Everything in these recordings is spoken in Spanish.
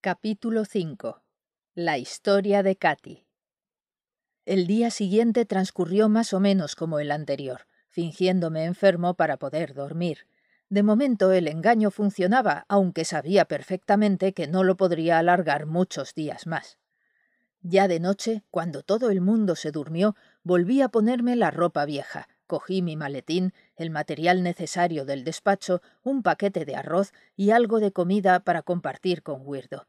Capítulo 5 La historia de Katy El día siguiente transcurrió más o menos como el anterior, fingiéndome enfermo para poder dormir. De momento el engaño funcionaba, aunque sabía perfectamente que no lo podría alargar muchos días más. Ya de noche, cuando todo el mundo se durmió, volví a ponerme la ropa vieja, cogí mi maletín, el material necesario del despacho, un paquete de arroz y algo de comida para compartir con Weirdo.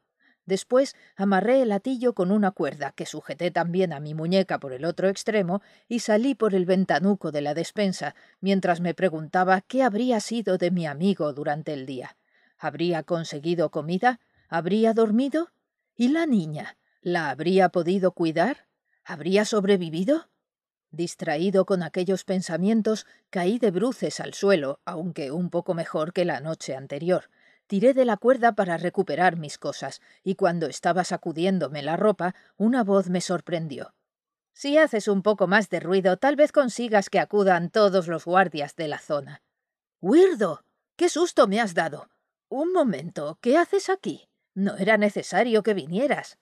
Después amarré el atillo con una cuerda que sujeté también a mi muñeca por el otro extremo y salí por el ventanuco de la despensa, mientras me preguntaba qué habría sido de mi amigo durante el día. ¿Habría conseguido comida? ¿Habría dormido? ¿Y la niña? ¿La habría podido cuidar? ¿Habría sobrevivido? Distraído con aquellos pensamientos, caí de bruces al suelo, aunque un poco mejor que la noche anterior. Tiré de la cuerda para recuperar mis cosas, y cuando estaba sacudiéndome la ropa, una voz me sorprendió. Si haces un poco más de ruido, tal vez consigas que acudan todos los guardias de la zona. Wirdo. ¡Qué susto me has dado! Un momento. ¿Qué haces aquí? No era necesario que vinieras.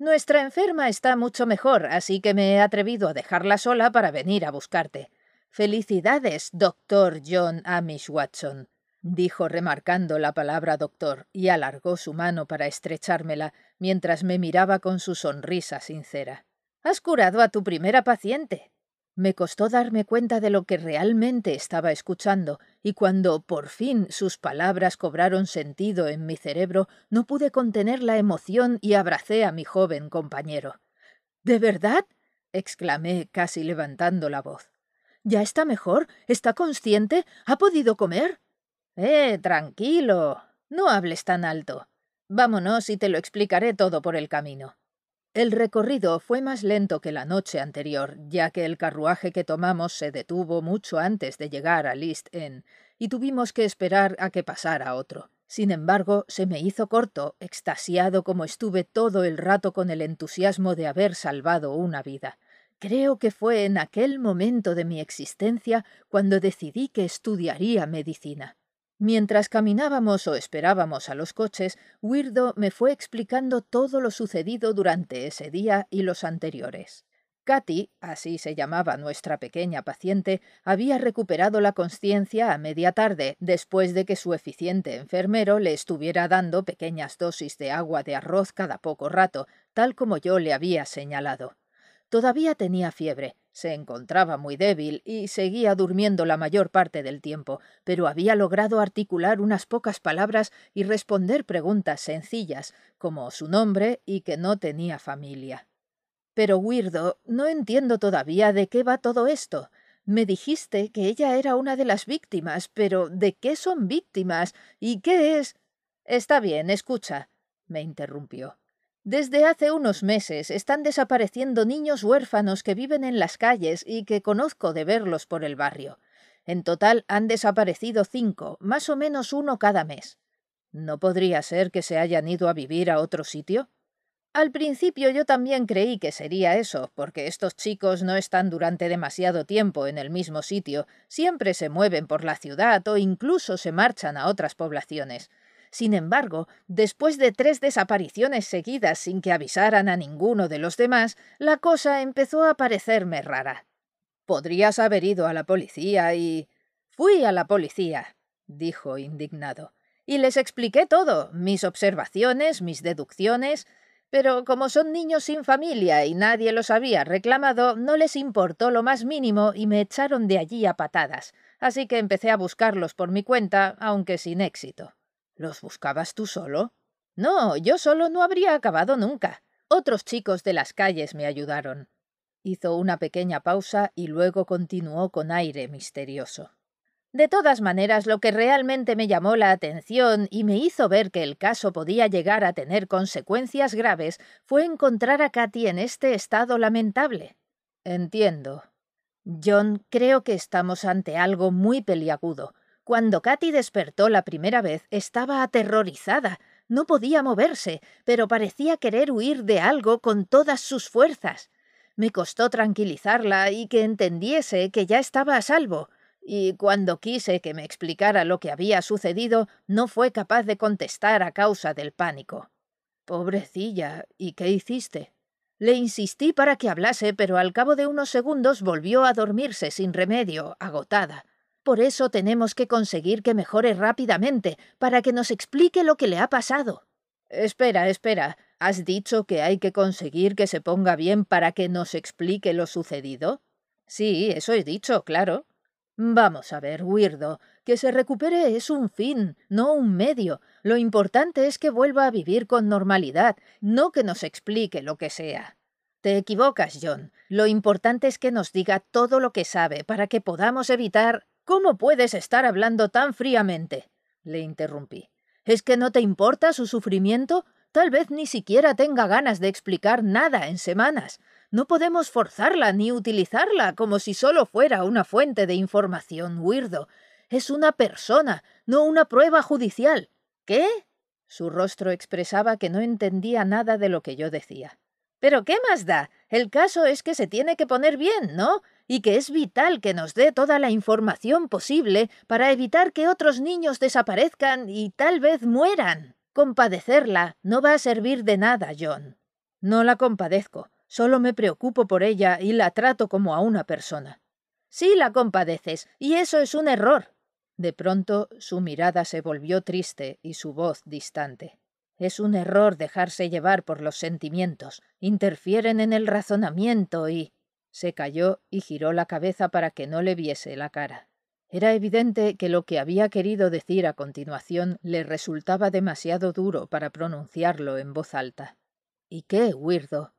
Nuestra enferma está mucho mejor, así que me he atrevido a dejarla sola para venir a buscarte. Felicidades, doctor John Amish Watson, dijo remarcando la palabra doctor, y alargó su mano para estrechármela, mientras me miraba con su sonrisa sincera. Has curado a tu primera paciente. Me costó darme cuenta de lo que realmente estaba escuchando, y cuando por fin sus palabras cobraron sentido en mi cerebro, no pude contener la emoción y abracé a mi joven compañero. ¿De verdad? exclamé, casi levantando la voz. ¿Ya está mejor? ¿Está consciente? ¿Ha podido comer? Eh, tranquilo. No hables tan alto. Vámonos y te lo explicaré todo por el camino. El recorrido fue más lento que la noche anterior, ya que el carruaje que tomamos se detuvo mucho antes de llegar a List Inn, y tuvimos que esperar a que pasara otro. Sin embargo, se me hizo corto, extasiado como estuve todo el rato con el entusiasmo de haber salvado una vida. Creo que fue en aquel momento de mi existencia cuando decidí que estudiaría medicina. Mientras caminábamos o esperábamos a los coches, Weirdo me fue explicando todo lo sucedido durante ese día y los anteriores. Katy, así se llamaba nuestra pequeña paciente, había recuperado la conciencia a media tarde, después de que su eficiente enfermero le estuviera dando pequeñas dosis de agua de arroz cada poco rato, tal como yo le había señalado. Todavía tenía fiebre, se encontraba muy débil y seguía durmiendo la mayor parte del tiempo, pero había logrado articular unas pocas palabras y responder preguntas sencillas, como su nombre y que no tenía familia. Pero, Weirdo, no entiendo todavía de qué va todo esto. Me dijiste que ella era una de las víctimas, pero ¿de qué son víctimas? ¿Y qué es? Está bien, escucha, me interrumpió. Desde hace unos meses están desapareciendo niños huérfanos que viven en las calles y que conozco de verlos por el barrio. En total han desaparecido cinco, más o menos uno cada mes. ¿No podría ser que se hayan ido a vivir a otro sitio? Al principio yo también creí que sería eso, porque estos chicos no están durante demasiado tiempo en el mismo sitio, siempre se mueven por la ciudad o incluso se marchan a otras poblaciones. Sin embargo, después de tres desapariciones seguidas sin que avisaran a ninguno de los demás, la cosa empezó a parecerme rara. Podrías haber ido a la policía y. Fui a la policía, dijo indignado, y les expliqué todo, mis observaciones, mis deducciones, pero como son niños sin familia y nadie los había reclamado, no les importó lo más mínimo y me echaron de allí a patadas, así que empecé a buscarlos por mi cuenta, aunque sin éxito. ¿Los buscabas tú solo? No, yo solo no habría acabado nunca. Otros chicos de las calles me ayudaron. Hizo una pequeña pausa y luego continuó con aire misterioso. De todas maneras, lo que realmente me llamó la atención y me hizo ver que el caso podía llegar a tener consecuencias graves fue encontrar a Katy en este estado lamentable. Entiendo. John, creo que estamos ante algo muy peliagudo. Cuando Katy despertó la primera vez estaba aterrorizada. No podía moverse, pero parecía querer huir de algo con todas sus fuerzas. Me costó tranquilizarla y que entendiese que ya estaba a salvo, y cuando quise que me explicara lo que había sucedido, no fue capaz de contestar a causa del pánico. Pobrecilla. ¿Y qué hiciste? Le insistí para que hablase, pero al cabo de unos segundos volvió a dormirse sin remedio, agotada. Por eso tenemos que conseguir que mejore rápidamente, para que nos explique lo que le ha pasado. Espera, espera. ¿Has dicho que hay que conseguir que se ponga bien para que nos explique lo sucedido? Sí, eso he dicho, claro. Vamos a ver, Weirdo, que se recupere es un fin, no un medio. Lo importante es que vuelva a vivir con normalidad, no que nos explique lo que sea. Te equivocas, John. Lo importante es que nos diga todo lo que sabe para que podamos evitar. ¿Cómo puedes estar hablando tan fríamente? le interrumpí. ¿Es que no te importa su sufrimiento? Tal vez ni siquiera tenga ganas de explicar nada en semanas. No podemos forzarla ni utilizarla como si solo fuera una fuente de información, Weirdo. Es una persona, no una prueba judicial. ¿Qué? Su rostro expresaba que no entendía nada de lo que yo decía. Pero ¿qué más da? El caso es que se tiene que poner bien, ¿no? Y que es vital que nos dé toda la información posible para evitar que otros niños desaparezcan y tal vez mueran. Compadecerla no va a servir de nada, John. No la compadezco, solo me preocupo por ella y la trato como a una persona. Sí la compadeces, y eso es un error. De pronto su mirada se volvió triste y su voz distante. Es un error dejarse llevar por los sentimientos, interfieren en el razonamiento y. se calló y giró la cabeza para que no le viese la cara. Era evidente que lo que había querido decir a continuación le resultaba demasiado duro para pronunciarlo en voz alta. ¿Y qué, Weirdo?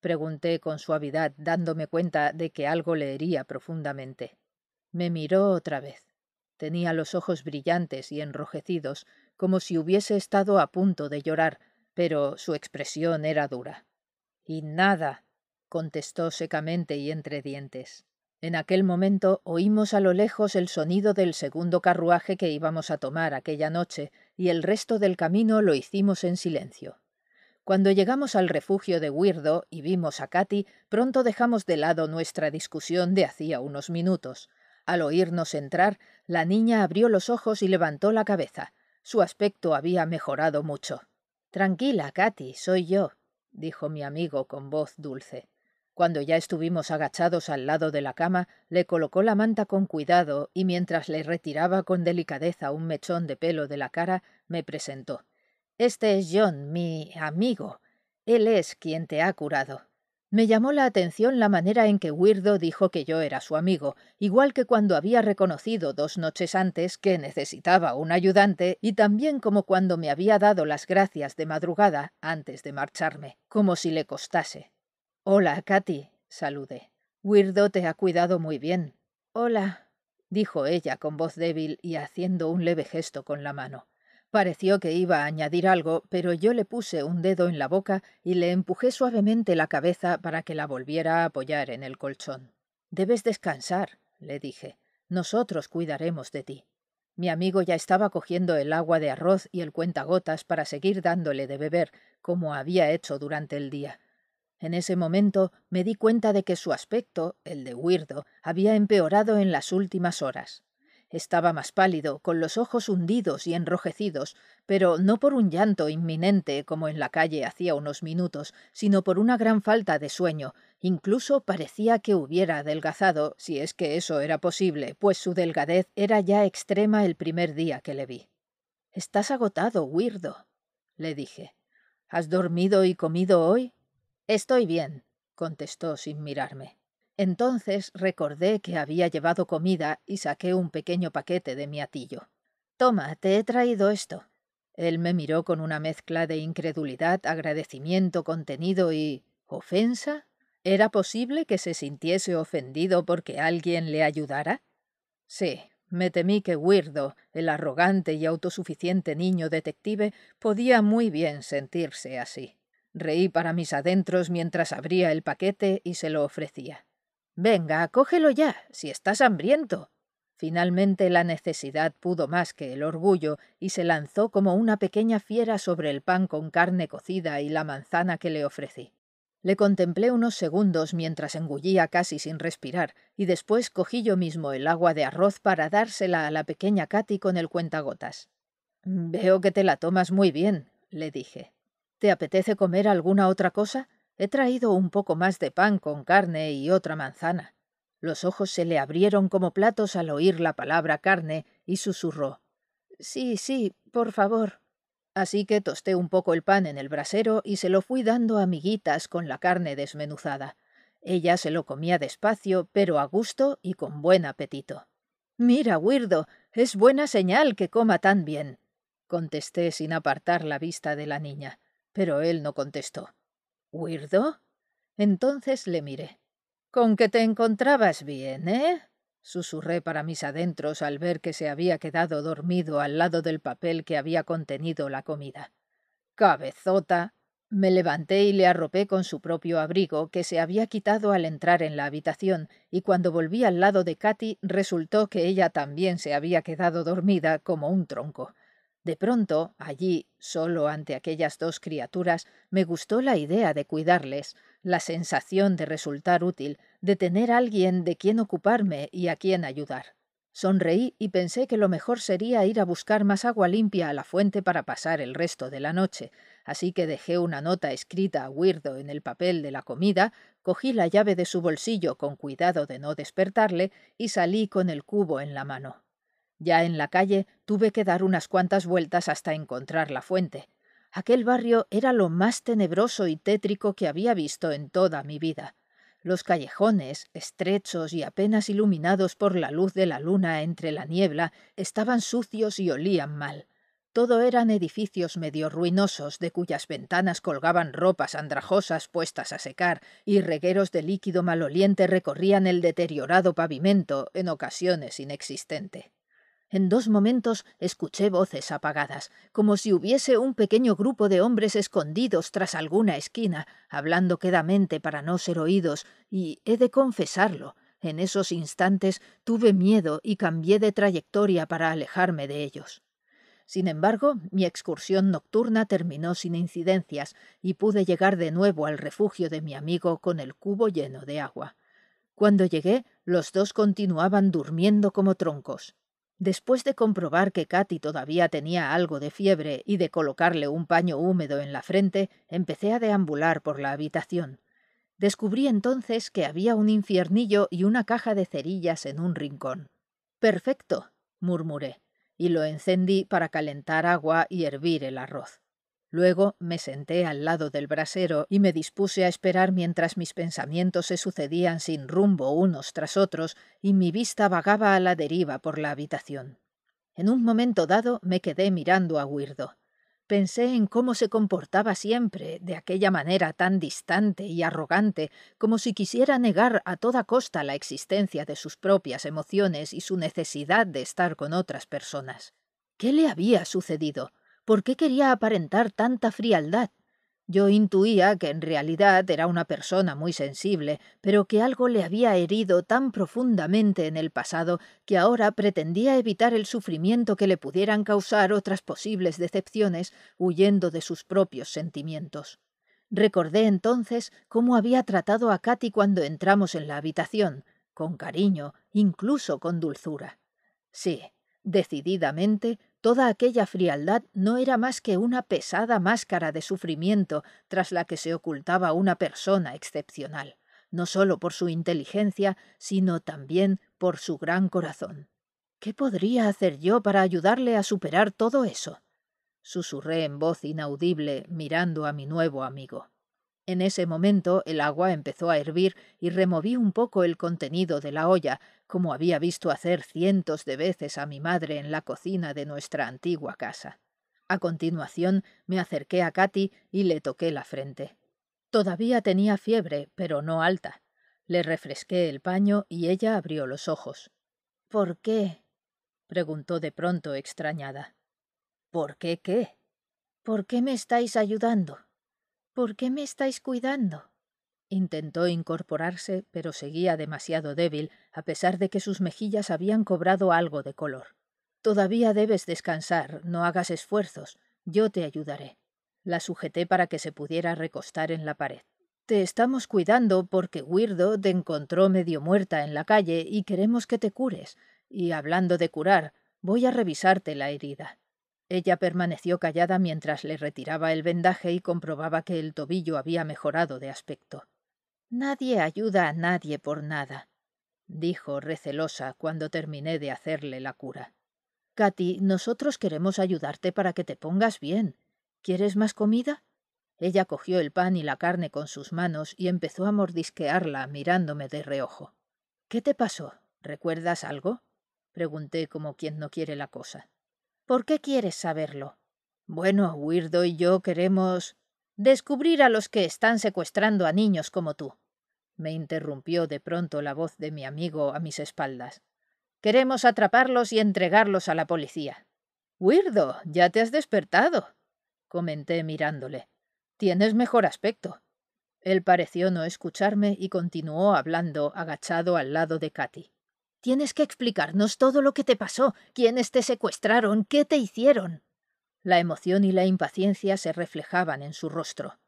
pregunté con suavidad, dándome cuenta de que algo le hería profundamente. Me miró otra vez. Tenía los ojos brillantes y enrojecidos, como si hubiese estado a punto de llorar, pero su expresión era dura. Y nada, contestó secamente y entre dientes. En aquel momento oímos a lo lejos el sonido del segundo carruaje que íbamos a tomar aquella noche, y el resto del camino lo hicimos en silencio. Cuando llegamos al refugio de Weirdo y vimos a Katy, pronto dejamos de lado nuestra discusión de hacía unos minutos. Al oírnos entrar, la niña abrió los ojos y levantó la cabeza. Su aspecto había mejorado mucho. Tranquila, Katy, soy yo, dijo mi amigo con voz dulce. Cuando ya estuvimos agachados al lado de la cama, le colocó la manta con cuidado y mientras le retiraba con delicadeza un mechón de pelo de la cara, me presentó. Este es John, mi amigo. Él es quien te ha curado. Me llamó la atención la manera en que Weirdo dijo que yo era su amigo, igual que cuando había reconocido dos noches antes que necesitaba un ayudante y también como cuando me había dado las gracias de madrugada antes de marcharme, como si le costase. Hola, Katy, saludé. Weirdo te ha cuidado muy bien. Hola, dijo ella con voz débil y haciendo un leve gesto con la mano. Pareció que iba a añadir algo, pero yo le puse un dedo en la boca y le empujé suavemente la cabeza para que la volviera a apoyar en el colchón. Debes descansar, le dije. Nosotros cuidaremos de ti. Mi amigo ya estaba cogiendo el agua de arroz y el cuentagotas para seguir dándole de beber, como había hecho durante el día. En ese momento me di cuenta de que su aspecto, el de Weirdo, había empeorado en las últimas horas. Estaba más pálido, con los ojos hundidos y enrojecidos, pero no por un llanto inminente como en la calle hacía unos minutos, sino por una gran falta de sueño. Incluso parecía que hubiera adelgazado, si es que eso era posible, pues su delgadez era ya extrema el primer día que le vi. Estás agotado, Weirdo, le dije. ¿Has dormido y comido hoy? Estoy bien, contestó sin mirarme. Entonces recordé que había llevado comida y saqué un pequeño paquete de mi atillo. Toma, te he traído esto. Él me miró con una mezcla de incredulidad, agradecimiento contenido y. ¿ofensa? ¿Era posible que se sintiese ofendido porque alguien le ayudara? Sí, me temí que Weirdo, el arrogante y autosuficiente niño detective, podía muy bien sentirse así. Reí para mis adentros mientras abría el paquete y se lo ofrecía. Venga, cógelo ya, si estás hambriento. Finalmente la necesidad pudo más que el orgullo y se lanzó como una pequeña fiera sobre el pan con carne cocida y la manzana que le ofrecí. Le contemplé unos segundos mientras engullía casi sin respirar, y después cogí yo mismo el agua de arroz para dársela a la pequeña Katy con el cuentagotas. Veo que te la tomas muy bien, le dije. ¿Te apetece comer alguna otra cosa? He traído un poco más de pan con carne y otra manzana. Los ojos se le abrieron como platos al oír la palabra carne y susurró. Sí, sí, por favor. Así que tosté un poco el pan en el brasero y se lo fui dando a con la carne desmenuzada. Ella se lo comía despacio, pero a gusto y con buen apetito. Mira, Wirdo, es buena señal que coma tan bien, contesté sin apartar la vista de la niña, pero él no contestó. ¿Wirdo? Entonces le miré. Con que te encontrabas bien, ¿eh? susurré para mis adentros al ver que se había quedado dormido al lado del papel que había contenido la comida. Cabezota. Me levanté y le arropé con su propio abrigo, que se había quitado al entrar en la habitación, y cuando volví al lado de Katy resultó que ella también se había quedado dormida como un tronco. De pronto, allí, solo ante aquellas dos criaturas, me gustó la idea de cuidarles, la sensación de resultar útil, de tener alguien de quien ocuparme y a quien ayudar. Sonreí y pensé que lo mejor sería ir a buscar más agua limpia a la fuente para pasar el resto de la noche, así que dejé una nota escrita a Weirdo en el papel de la comida, cogí la llave de su bolsillo con cuidado de no despertarle y salí con el cubo en la mano. Ya en la calle tuve que dar unas cuantas vueltas hasta encontrar la fuente. Aquel barrio era lo más tenebroso y tétrico que había visto en toda mi vida. Los callejones, estrechos y apenas iluminados por la luz de la luna entre la niebla, estaban sucios y olían mal. Todo eran edificios medio ruinosos, de cuyas ventanas colgaban ropas andrajosas puestas a secar, y regueros de líquido maloliente recorrían el deteriorado pavimento, en ocasiones inexistente. En dos momentos escuché voces apagadas, como si hubiese un pequeño grupo de hombres escondidos tras alguna esquina, hablando quedamente para no ser oídos, y he de confesarlo, en esos instantes tuve miedo y cambié de trayectoria para alejarme de ellos. Sin embargo, mi excursión nocturna terminó sin incidencias y pude llegar de nuevo al refugio de mi amigo con el cubo lleno de agua. Cuando llegué, los dos continuaban durmiendo como troncos. Después de comprobar que Katy todavía tenía algo de fiebre y de colocarle un paño húmedo en la frente, empecé a deambular por la habitación. Descubrí entonces que había un infiernillo y una caja de cerillas en un rincón. Perfecto, murmuré, y lo encendí para calentar agua y hervir el arroz. Luego me senté al lado del brasero y me dispuse a esperar mientras mis pensamientos se sucedían sin rumbo unos tras otros y mi vista vagaba a la deriva por la habitación. En un momento dado me quedé mirando a Wirdo. Pensé en cómo se comportaba siempre, de aquella manera tan distante y arrogante, como si quisiera negar a toda costa la existencia de sus propias emociones y su necesidad de estar con otras personas. ¿Qué le había sucedido? ¿Por qué quería aparentar tanta frialdad? Yo intuía que en realidad era una persona muy sensible, pero que algo le había herido tan profundamente en el pasado que ahora pretendía evitar el sufrimiento que le pudieran causar otras posibles decepciones, huyendo de sus propios sentimientos. Recordé entonces cómo había tratado a Katy cuando entramos en la habitación, con cariño, incluso con dulzura. Sí, decididamente Toda aquella frialdad no era más que una pesada máscara de sufrimiento tras la que se ocultaba una persona excepcional, no solo por su inteligencia, sino también por su gran corazón. ¿Qué podría hacer yo para ayudarle a superar todo eso? susurré en voz inaudible mirando a mi nuevo amigo. En ese momento el agua empezó a hervir y removí un poco el contenido de la olla, como había visto hacer cientos de veces a mi madre en la cocina de nuestra antigua casa. A continuación me acerqué a Katy y le toqué la frente. Todavía tenía fiebre, pero no alta. Le refresqué el paño y ella abrió los ojos. ¿Por qué? preguntó de pronto extrañada. ¿Por qué qué? ¿Por qué me estáis ayudando? ¿Por qué me estáis cuidando? Intentó incorporarse, pero seguía demasiado débil, a pesar de que sus mejillas habían cobrado algo de color. Todavía debes descansar, no hagas esfuerzos. Yo te ayudaré. La sujeté para que se pudiera recostar en la pared. Te estamos cuidando porque Weirdo te encontró medio muerta en la calle y queremos que te cures. Y hablando de curar, voy a revisarte la herida. Ella permaneció callada mientras le retiraba el vendaje y comprobaba que el tobillo había mejorado de aspecto. Nadie ayuda a nadie por nada, dijo recelosa cuando terminé de hacerle la cura. Katy, nosotros queremos ayudarte para que te pongas bien. ¿Quieres más comida? Ella cogió el pan y la carne con sus manos y empezó a mordisquearla mirándome de reojo. ¿Qué te pasó? ¿Recuerdas algo? pregunté como quien no quiere la cosa. ¿Por qué quieres saberlo? Bueno, Weirdo y yo queremos descubrir a los que están secuestrando a niños como tú. Me interrumpió de pronto la voz de mi amigo a mis espaldas. Queremos atraparlos y entregarlos a la policía. Weirdo, ya te has despertado, comenté mirándole. Tienes mejor aspecto. Él pareció no escucharme y continuó hablando agachado al lado de Katy. Tienes que explicarnos todo lo que te pasó, quiénes te secuestraron, qué te hicieron. La emoción y la impaciencia se reflejaban en su rostro.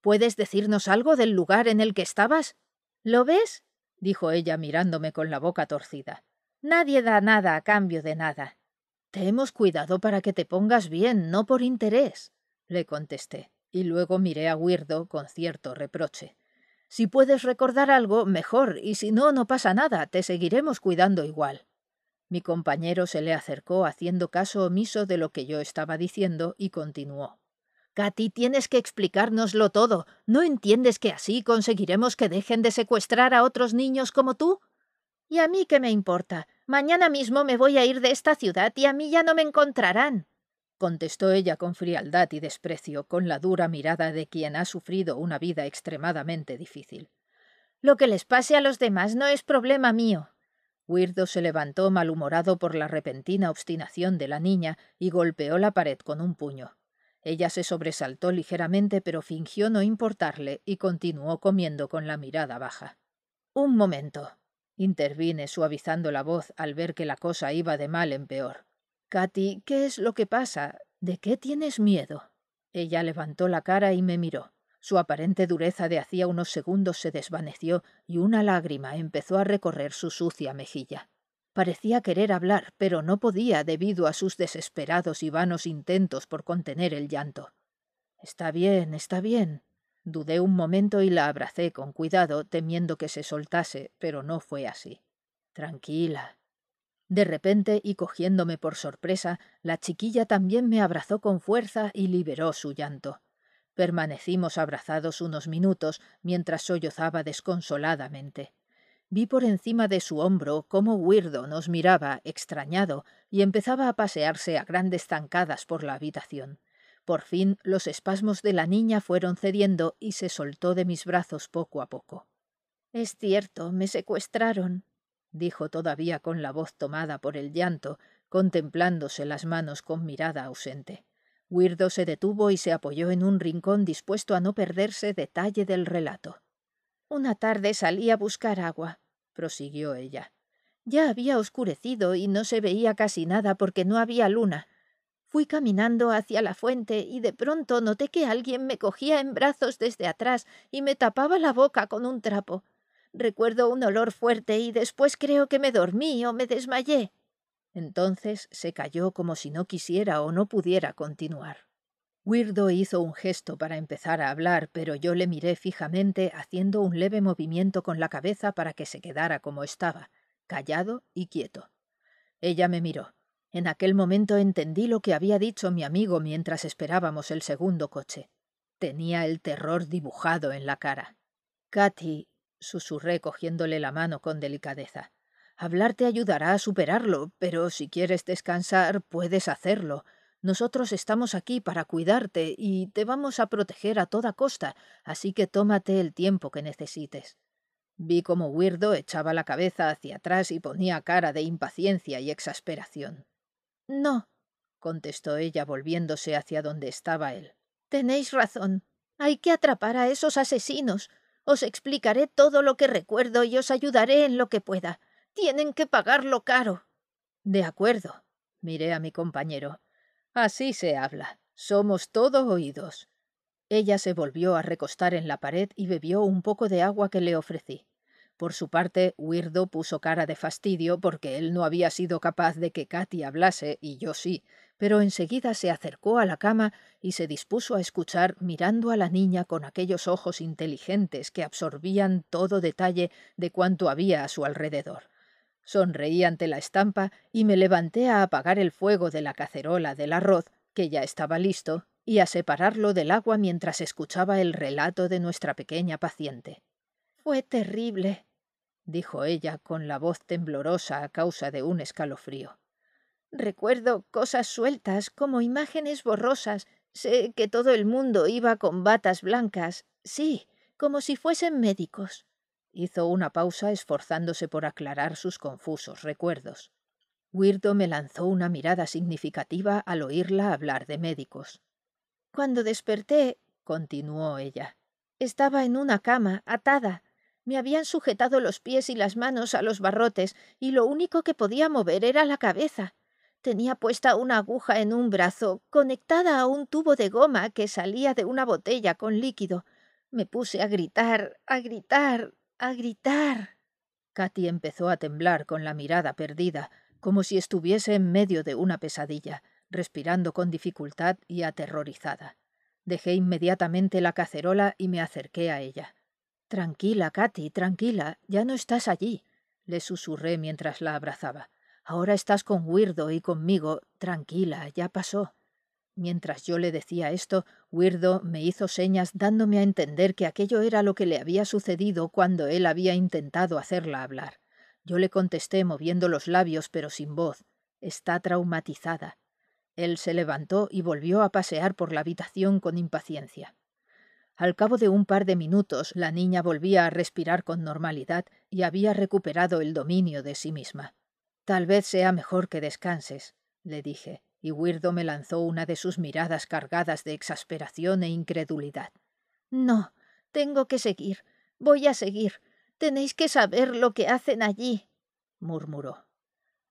¿Puedes decirnos algo del lugar en el que estabas? ¿Lo ves? dijo ella mirándome con la boca torcida. Nadie da nada a cambio de nada. Te hemos cuidado para que te pongas bien, no por interés, le contesté, y luego miré a Weirdo con cierto reproche. Si puedes recordar algo, mejor, y si no, no pasa nada, te seguiremos cuidando igual. Mi compañero se le acercó haciendo caso omiso de lo que yo estaba diciendo y continuó. Katy, tienes que explicárnoslo todo. ¿No entiendes que así conseguiremos que dejen de secuestrar a otros niños como tú? ¿Y a mí qué me importa? Mañana mismo me voy a ir de esta ciudad y a mí ya no me encontrarán contestó ella con frialdad y desprecio, con la dura mirada de quien ha sufrido una vida extremadamente difícil. Lo que les pase a los demás no es problema mío. Weirdo se levantó malhumorado por la repentina obstinación de la niña y golpeó la pared con un puño. Ella se sobresaltó ligeramente, pero fingió no importarle y continuó comiendo con la mirada baja. Un momento. intervine suavizando la voz al ver que la cosa iba de mal en peor. Katy, ¿qué es lo que pasa? ¿De qué tienes miedo? Ella levantó la cara y me miró. Su aparente dureza de hacía unos segundos se desvaneció y una lágrima empezó a recorrer su sucia mejilla. Parecía querer hablar, pero no podía debido a sus desesperados y vanos intentos por contener el llanto. Está bien, está bien. Dudé un momento y la abracé con cuidado, temiendo que se soltase, pero no fue así. Tranquila, de repente, y cogiéndome por sorpresa, la chiquilla también me abrazó con fuerza y liberó su llanto. Permanecimos abrazados unos minutos mientras sollozaba desconsoladamente. Vi por encima de su hombro cómo Weirdo nos miraba, extrañado, y empezaba a pasearse a grandes zancadas por la habitación. Por fin los espasmos de la niña fueron cediendo y se soltó de mis brazos poco a poco. Es cierto, me secuestraron, dijo todavía con la voz tomada por el llanto, contemplándose las manos con mirada ausente. Weirdo se detuvo y se apoyó en un rincón dispuesto a no perderse detalle del relato. Una tarde salí a buscar agua, prosiguió ella. Ya había oscurecido y no se veía casi nada porque no había luna. Fui caminando hacia la fuente y de pronto noté que alguien me cogía en brazos desde atrás y me tapaba la boca con un trapo. Recuerdo un olor fuerte y después creo que me dormí o me desmayé. Entonces se calló como si no quisiera o no pudiera continuar. Weirdo hizo un gesto para empezar a hablar, pero yo le miré fijamente haciendo un leve movimiento con la cabeza para que se quedara como estaba, callado y quieto. Ella me miró. En aquel momento entendí lo que había dicho mi amigo mientras esperábamos el segundo coche. Tenía el terror dibujado en la cara. Katy, susurré cogiéndole la mano con delicadeza. Hablar te ayudará a superarlo, pero si quieres descansar, puedes hacerlo. Nosotros estamos aquí para cuidarte y te vamos a proteger a toda costa, así que tómate el tiempo que necesites. Vi como Weirdo echaba la cabeza hacia atrás y ponía cara de impaciencia y exasperación. No, contestó ella volviéndose hacia donde estaba él. Tenéis razón. Hay que atrapar a esos asesinos. Os explicaré todo lo que recuerdo y os ayudaré en lo que pueda. Tienen que pagarlo caro. De acuerdo. Miré a mi compañero. Así se habla. Somos todo oídos. Ella se volvió a recostar en la pared y bebió un poco de agua que le ofrecí. Por su parte, Weirdo puso cara de fastidio porque él no había sido capaz de que Katy hablase y yo sí, pero enseguida se acercó a la cama y se dispuso a escuchar mirando a la niña con aquellos ojos inteligentes que absorbían todo detalle de cuanto había a su alrededor. Sonreí ante la estampa y me levanté a apagar el fuego de la cacerola del arroz, que ya estaba listo, y a separarlo del agua mientras escuchaba el relato de nuestra pequeña paciente. Fue terrible, dijo ella con la voz temblorosa a causa de un escalofrío. Recuerdo cosas sueltas, como imágenes borrosas. Sé que todo el mundo iba con batas blancas. Sí, como si fuesen médicos. Hizo una pausa esforzándose por aclarar sus confusos recuerdos. Weirdo me lanzó una mirada significativa al oírla hablar de médicos. Cuando desperté, continuó ella, estaba en una cama, atada. Me habían sujetado los pies y las manos a los barrotes, y lo único que podía mover era la cabeza. Tenía puesta una aguja en un brazo, conectada a un tubo de goma que salía de una botella con líquido. Me puse a gritar, a gritar, a gritar. Katy empezó a temblar con la mirada perdida, como si estuviese en medio de una pesadilla respirando con dificultad y aterrorizada. Dejé inmediatamente la cacerola y me acerqué a ella. Tranquila, Katy, tranquila, ya no estás allí, le susurré mientras la abrazaba. Ahora estás con Wirdo y conmigo. Tranquila, ya pasó. Mientras yo le decía esto, Wirdo me hizo señas dándome a entender que aquello era lo que le había sucedido cuando él había intentado hacerla hablar. Yo le contesté moviendo los labios pero sin voz. Está traumatizada. Él se levantó y volvió a pasear por la habitación con impaciencia. Al cabo de un par de minutos la niña volvía a respirar con normalidad y había recuperado el dominio de sí misma. Tal vez sea mejor que descanses, le dije, y Wirdo me lanzó una de sus miradas cargadas de exasperación e incredulidad. No, tengo que seguir. Voy a seguir. Tenéis que saber lo que hacen allí, murmuró.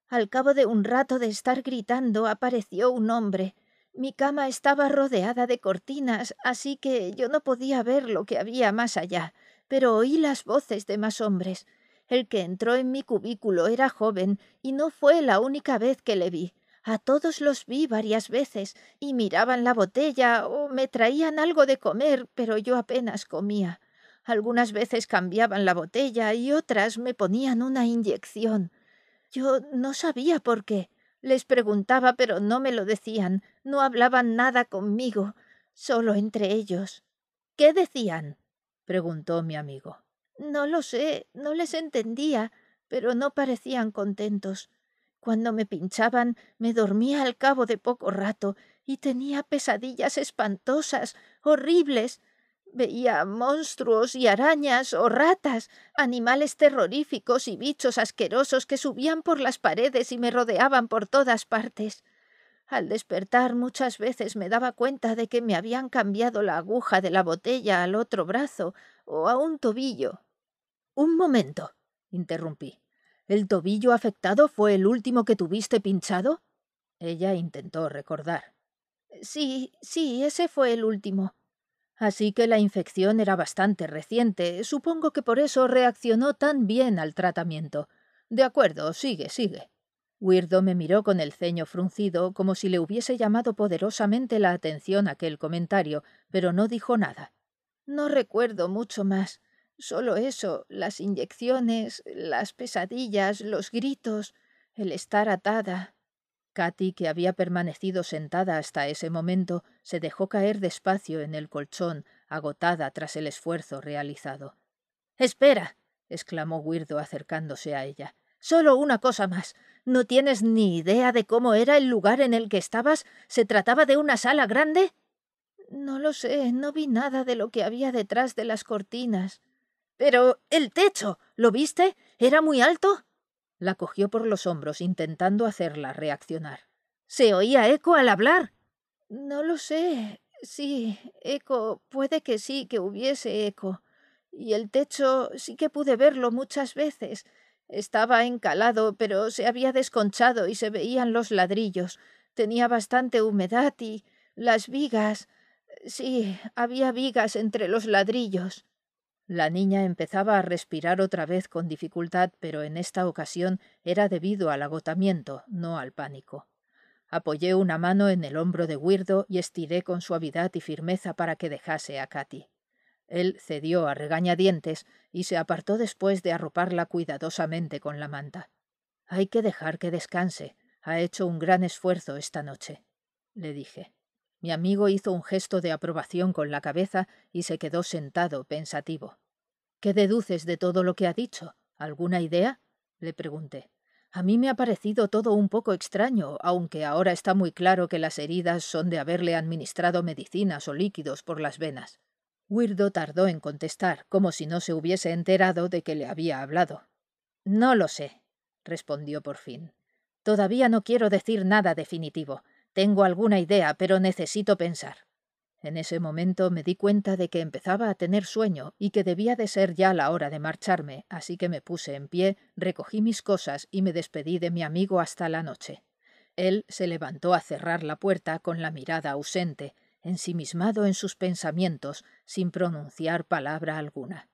Al cabo de un rato de estar gritando apareció un hombre. Mi cama estaba rodeada de cortinas, así que yo no podía ver lo que había más allá, pero oí las voces de más hombres. El que entró en mi cubículo era joven, y no fue la única vez que le vi. A todos los vi varias veces, y miraban la botella o me traían algo de comer, pero yo apenas comía. Algunas veces cambiaban la botella y otras me ponían una inyección. Yo no sabía por qué. Les preguntaba, pero no me lo decían. No hablaban nada conmigo, solo entre ellos. ¿Qué decían? preguntó mi amigo. No lo sé, no les entendía, pero no parecían contentos. Cuando me pinchaban, me dormía al cabo de poco rato y tenía pesadillas espantosas, horribles. Veía monstruos y arañas o ratas, animales terroríficos y bichos asquerosos que subían por las paredes y me rodeaban por todas partes. Al despertar muchas veces me daba cuenta de que me habían cambiado la aguja de la botella al otro brazo o a un tobillo. Un momento, interrumpí. ¿El tobillo afectado fue el último que tuviste pinchado? Ella intentó recordar. Sí, sí, ese fue el último. Así que la infección era bastante reciente. Supongo que por eso reaccionó tan bien al tratamiento. De acuerdo, sigue, sigue. Weirdo me miró con el ceño fruncido, como si le hubiese llamado poderosamente la atención aquel comentario, pero no dijo nada. No recuerdo mucho más. Solo eso, las inyecciones, las pesadillas, los gritos, el estar atada. Katy, que había permanecido sentada hasta ese momento, se dejó caer despacio en el colchón, agotada tras el esfuerzo realizado. Espera. exclamó Wirdo acercándose a ella. Solo una cosa más. ¿No tienes ni idea de cómo era el lugar en el que estabas? ¿Se trataba de una sala grande? No lo sé, no vi nada de lo que había detrás de las cortinas. Pero el techo. ¿Lo viste? ¿Era muy alto? La cogió por los hombros intentando hacerla reaccionar. ¿Se oía eco al hablar? No lo sé. Sí, eco. Puede que sí, que hubiese eco. Y el techo sí que pude verlo muchas veces. Estaba encalado, pero se había desconchado y se veían los ladrillos. Tenía bastante humedad y las vigas. Sí, había vigas entre los ladrillos. La niña empezaba a respirar otra vez con dificultad, pero en esta ocasión era debido al agotamiento, no al pánico. Apoyé una mano en el hombro de Weirdo y estiré con suavidad y firmeza para que dejase a Katy. Él cedió a regañadientes y se apartó después de arroparla cuidadosamente con la manta. Hay que dejar que descanse. Ha hecho un gran esfuerzo esta noche, le dije. Mi amigo hizo un gesto de aprobación con la cabeza y se quedó sentado, pensativo. ¿Qué deduces de todo lo que ha dicho? ¿Alguna idea? le pregunté. A mí me ha parecido todo un poco extraño, aunque ahora está muy claro que las heridas son de haberle administrado medicinas o líquidos por las venas. Weirdo tardó en contestar, como si no se hubiese enterado de que le había hablado. No lo sé, respondió por fin. Todavía no quiero decir nada definitivo. Tengo alguna idea, pero necesito pensar. En ese momento me di cuenta de que empezaba a tener sueño y que debía de ser ya la hora de marcharme, así que me puse en pie, recogí mis cosas y me despedí de mi amigo hasta la noche. Él se levantó a cerrar la puerta con la mirada ausente, ensimismado en sus pensamientos, sin pronunciar palabra alguna.